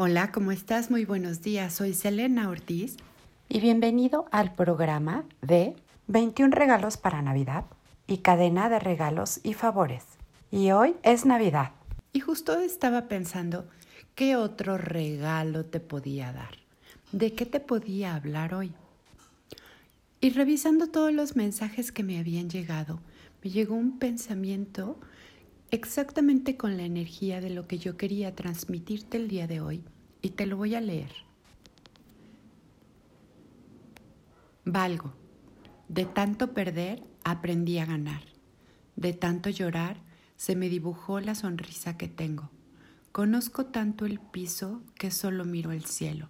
Hola, ¿cómo estás? Muy buenos días. Soy Selena Ortiz. Y bienvenido al programa de 21 regalos para Navidad y cadena de regalos y favores. Y hoy es Navidad. Y justo estaba pensando, ¿qué otro regalo te podía dar? ¿De qué te podía hablar hoy? Y revisando todos los mensajes que me habían llegado, me llegó un pensamiento exactamente con la energía de lo que yo quería transmitirte el día de hoy y te lo voy a leer. Valgo. De tanto perder aprendí a ganar. De tanto llorar se me dibujó la sonrisa que tengo. Conozco tanto el piso que solo miro el cielo.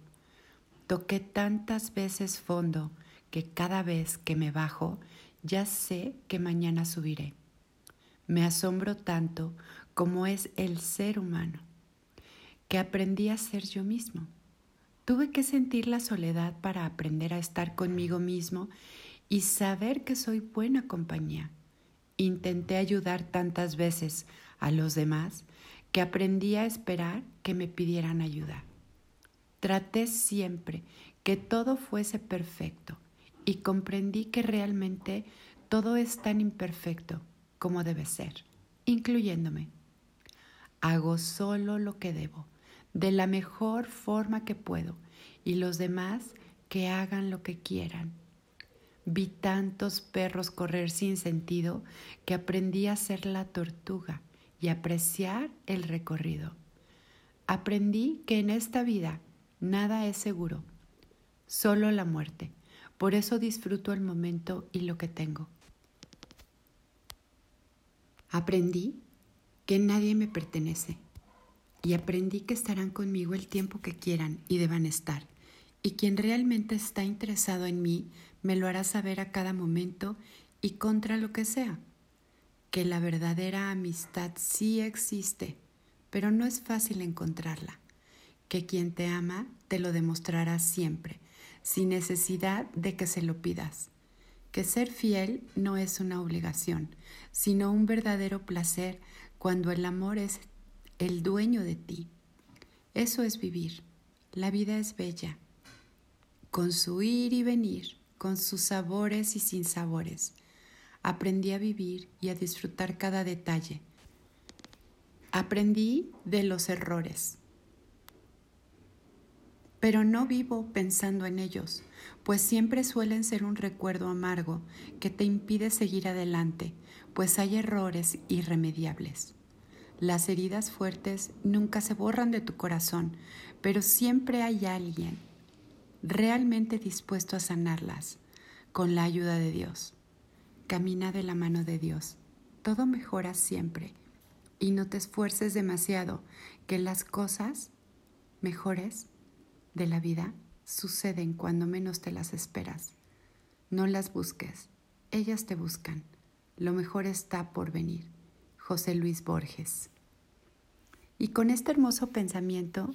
Toqué tantas veces fondo que cada vez que me bajo ya sé que mañana subiré. Me asombro tanto como es el ser humano, que aprendí a ser yo mismo. Tuve que sentir la soledad para aprender a estar conmigo mismo y saber que soy buena compañía. Intenté ayudar tantas veces a los demás que aprendí a esperar que me pidieran ayuda. Traté siempre que todo fuese perfecto y comprendí que realmente todo es tan imperfecto como debe ser, incluyéndome. Hago solo lo que debo, de la mejor forma que puedo, y los demás que hagan lo que quieran. Vi tantos perros correr sin sentido que aprendí a ser la tortuga y apreciar el recorrido. Aprendí que en esta vida nada es seguro, solo la muerte. Por eso disfruto el momento y lo que tengo. Aprendí que nadie me pertenece y aprendí que estarán conmigo el tiempo que quieran y deban estar. Y quien realmente está interesado en mí me lo hará saber a cada momento y contra lo que sea. Que la verdadera amistad sí existe, pero no es fácil encontrarla. Que quien te ama te lo demostrará siempre, sin necesidad de que se lo pidas que ser fiel no es una obligación, sino un verdadero placer cuando el amor es el dueño de ti. Eso es vivir. La vida es bella, con su ir y venir, con sus sabores y sin sabores. Aprendí a vivir y a disfrutar cada detalle. Aprendí de los errores pero no vivo pensando en ellos, pues siempre suelen ser un recuerdo amargo que te impide seguir adelante, pues hay errores irremediables. Las heridas fuertes nunca se borran de tu corazón, pero siempre hay alguien realmente dispuesto a sanarlas con la ayuda de Dios. Camina de la mano de Dios. Todo mejora siempre y no te esfuerces demasiado, que las cosas mejores de la vida suceden cuando menos te las esperas. No las busques, ellas te buscan. Lo mejor está por venir. José Luis Borges. Y con este hermoso pensamiento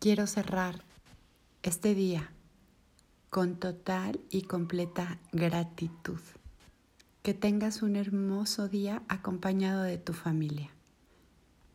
quiero cerrar este día con total y completa gratitud. Que tengas un hermoso día acompañado de tu familia.